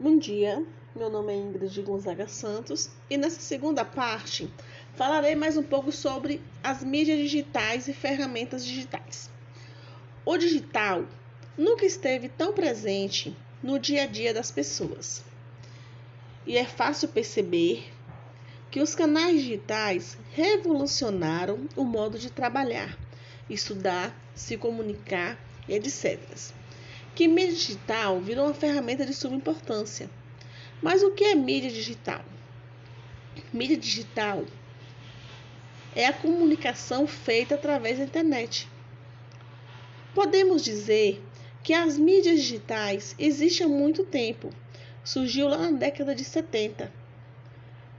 Bom dia, meu nome é Ingrid Gonzaga Santos e nessa segunda parte falarei mais um pouco sobre as mídias digitais e ferramentas digitais. O digital nunca esteve tão presente no dia a dia das pessoas e é fácil perceber que os canais digitais revolucionaram o modo de trabalhar, estudar, se comunicar e etc que mídia digital virou uma ferramenta de suma importância. Mas o que é mídia digital? Mídia digital é a comunicação feita através da internet. Podemos dizer que as mídias digitais existem há muito tempo. Surgiu lá na década de 70,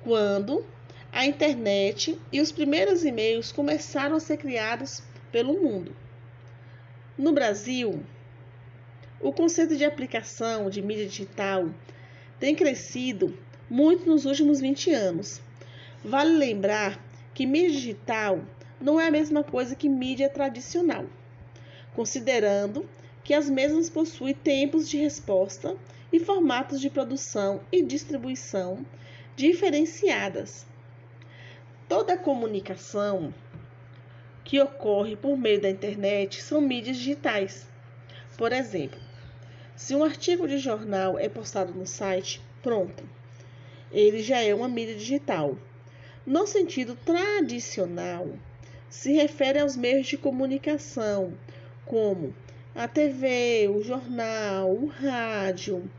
quando a internet e os primeiros e-mails começaram a ser criados pelo mundo. No Brasil, o conceito de aplicação de mídia digital tem crescido muito nos últimos 20 anos. Vale lembrar que mídia digital não é a mesma coisa que mídia tradicional, considerando que as mesmas possuem tempos de resposta e formatos de produção e distribuição diferenciadas. Toda comunicação que ocorre por meio da internet são mídias digitais. Por exemplo, se um artigo de jornal é postado no site, pronto, ele já é uma mídia digital. No sentido tradicional, se refere aos meios de comunicação, como a TV, o jornal, o rádio.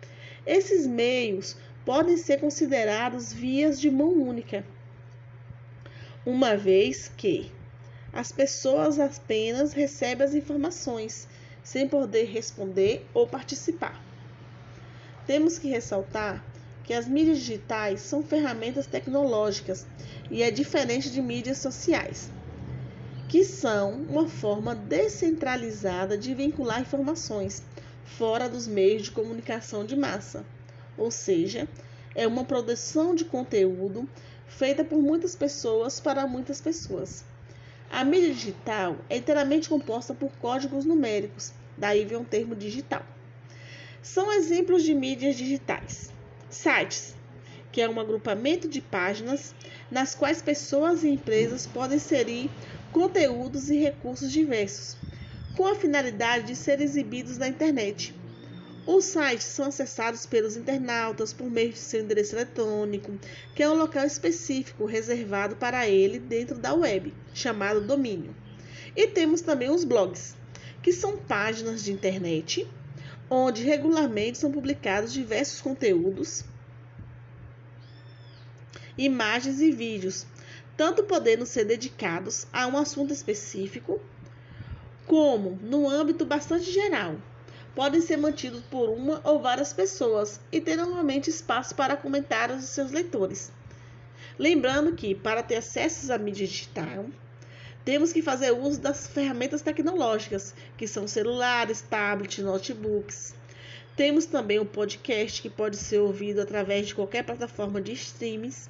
Esses meios podem ser considerados vias de mão única, uma vez que as pessoas apenas recebem as informações sem poder responder ou participar. Temos que ressaltar que as mídias digitais são ferramentas tecnológicas e é diferente de mídias sociais, que são uma forma descentralizada de vincular informações fora dos meios de comunicação de massa, ou seja, é uma produção de conteúdo feita por muitas pessoas para muitas pessoas. A mídia digital é inteiramente composta por códigos numéricos, daí vem o termo digital. São exemplos de mídias digitais. Sites, que é um agrupamento de páginas nas quais pessoas e empresas podem inserir conteúdos e recursos diversos, com a finalidade de ser exibidos na internet. Os sites são acessados pelos internautas por meio de seu endereço eletrônico, que é um local específico reservado para ele dentro da web, chamado domínio. E temos também os blogs, que são páginas de internet onde regularmente são publicados diversos conteúdos, imagens e vídeos, tanto podendo ser dedicados a um assunto específico, como no âmbito bastante geral, podem ser mantidos por uma ou várias pessoas e ter normalmente espaço para comentários de seus leitores. Lembrando que, para ter acesso à mídia digital, temos que fazer uso das ferramentas tecnológicas, que são celulares, tablets, notebooks. Temos também o podcast, que pode ser ouvido através de qualquer plataforma de streams.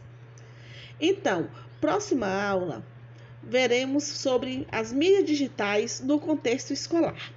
Então, próxima aula, veremos sobre as mídias digitais no contexto escolar.